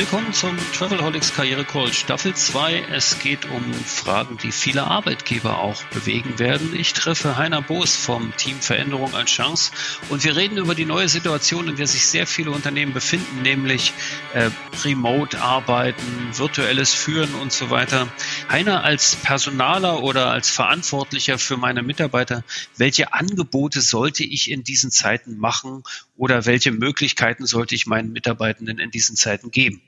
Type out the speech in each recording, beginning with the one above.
Willkommen zum Travelholics Karriere Call Staffel 2. Es geht um Fragen, die viele Arbeitgeber auch bewegen werden. Ich treffe Heiner Boos vom Team Veränderung als Chance und wir reden über die neue Situation, in der sich sehr viele Unternehmen befinden, nämlich äh, Remote-Arbeiten, virtuelles Führen und so weiter. Heiner als Personaler oder als Verantwortlicher für meine Mitarbeiter, welche Angebote sollte ich in diesen Zeiten machen oder welche Möglichkeiten sollte ich meinen Mitarbeitenden in diesen Zeiten geben?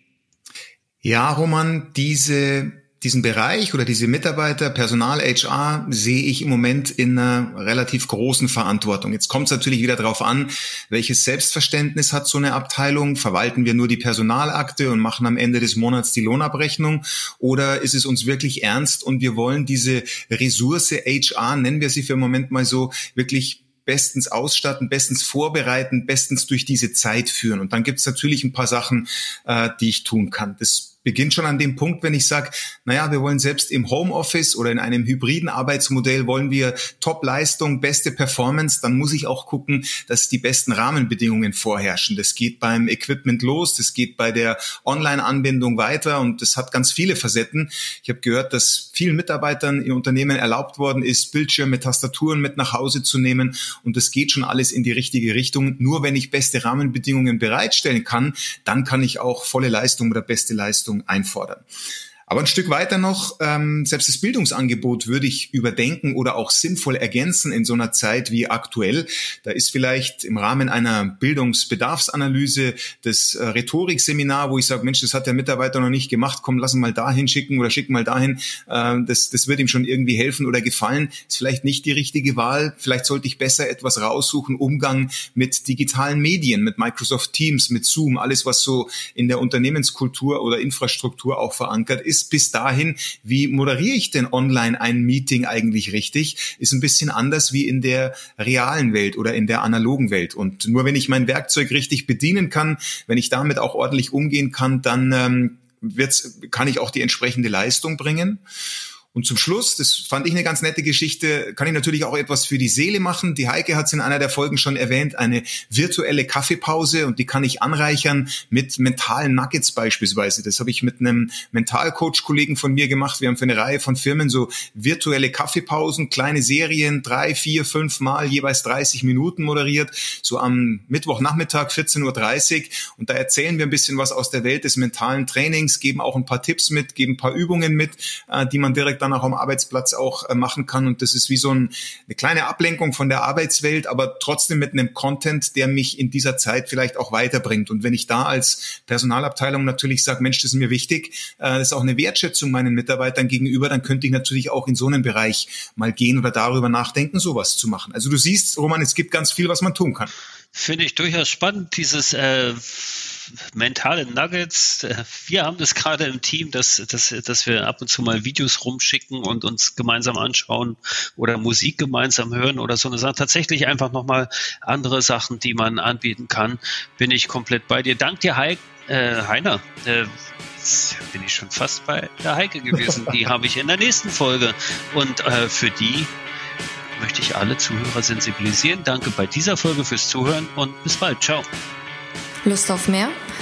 Ja, Roman, diese, diesen Bereich oder diese Mitarbeiter, Personal, HR, sehe ich im Moment in einer relativ großen Verantwortung. Jetzt kommt es natürlich wieder darauf an, welches Selbstverständnis hat so eine Abteilung? Verwalten wir nur die Personalakte und machen am Ende des Monats die Lohnabrechnung? Oder ist es uns wirklich ernst und wir wollen diese Ressource HR, nennen wir sie für einen Moment mal so, wirklich bestens ausstatten, bestens vorbereiten, bestens durch diese Zeit führen. Und dann gibt es natürlich ein paar Sachen, äh, die ich tun kann. Das beginnt schon an dem Punkt, wenn ich sage, naja, wir wollen selbst im Homeoffice oder in einem hybriden Arbeitsmodell wollen wir Top-Leistung, beste Performance, dann muss ich auch gucken, dass die besten Rahmenbedingungen vorherrschen. Das geht beim Equipment los, das geht bei der Online-Anbindung weiter und das hat ganz viele Facetten. Ich habe gehört, dass vielen Mitarbeitern in Unternehmen erlaubt worden ist, Bildschirme, Tastaturen mit nach Hause zu nehmen und das geht schon alles in die richtige Richtung. Nur wenn ich beste Rahmenbedingungen bereitstellen kann, dann kann ich auch volle Leistung oder beste Leistung Leistung einfordern. Aber ein Stück weiter noch, ähm, selbst das Bildungsangebot würde ich überdenken oder auch sinnvoll ergänzen in so einer Zeit wie aktuell. Da ist vielleicht im Rahmen einer Bildungsbedarfsanalyse das äh, Rhetorikseminar, wo ich sage, Mensch, das hat der Mitarbeiter noch nicht gemacht, komm, lass ihn mal dahin schicken oder schick mal dahin. Äh, das, das wird ihm schon irgendwie helfen oder gefallen. Ist vielleicht nicht die richtige Wahl. Vielleicht sollte ich besser etwas raussuchen, Umgang mit digitalen Medien, mit Microsoft Teams, mit Zoom, alles, was so in der Unternehmenskultur oder Infrastruktur auch verankert ist ist bis dahin, wie moderiere ich denn online ein Meeting eigentlich richtig, ist ein bisschen anders wie in der realen Welt oder in der analogen Welt. Und nur wenn ich mein Werkzeug richtig bedienen kann, wenn ich damit auch ordentlich umgehen kann, dann ähm, wird's, kann ich auch die entsprechende Leistung bringen. Und zum Schluss, das fand ich eine ganz nette Geschichte, kann ich natürlich auch etwas für die Seele machen. Die Heike hat es in einer der Folgen schon erwähnt, eine virtuelle Kaffeepause und die kann ich anreichern mit mentalen Nuggets beispielsweise. Das habe ich mit einem Mentalcoach-Kollegen von mir gemacht. Wir haben für eine Reihe von Firmen so virtuelle Kaffeepausen, kleine Serien, drei, vier, fünf Mal jeweils 30 Minuten moderiert, so am Mittwochnachmittag 14.30 Uhr. Und da erzählen wir ein bisschen was aus der Welt des mentalen Trainings, geben auch ein paar Tipps mit, geben ein paar Übungen mit, äh, die man direkt dann auch am Arbeitsplatz auch äh, machen kann. Und das ist wie so ein, eine kleine Ablenkung von der Arbeitswelt, aber trotzdem mit einem Content, der mich in dieser Zeit vielleicht auch weiterbringt. Und wenn ich da als Personalabteilung natürlich sage, Mensch, das ist mir wichtig, äh, das ist auch eine Wertschätzung meinen Mitarbeitern gegenüber, dann könnte ich natürlich auch in so einen Bereich mal gehen oder darüber nachdenken, sowas zu machen. Also du siehst, Roman, es gibt ganz viel, was man tun kann. Finde ich durchaus spannend, dieses äh, mentale Nuggets. Wir haben das gerade im Team, dass, dass, dass wir ab und zu mal Videos rumschicken und uns gemeinsam anschauen oder Musik gemeinsam hören oder so eine Sache. Tatsächlich einfach nochmal andere Sachen, die man anbieten kann. Bin ich komplett bei dir. Dank dir, Heik, äh, Heiner. Äh, bin ich schon fast bei der Heike gewesen. Die habe ich in der nächsten Folge. Und äh, für die möchte ich alle Zuhörer sensibilisieren. Danke bei dieser Folge fürs Zuhören und bis bald. Ciao. Lust auf mehr?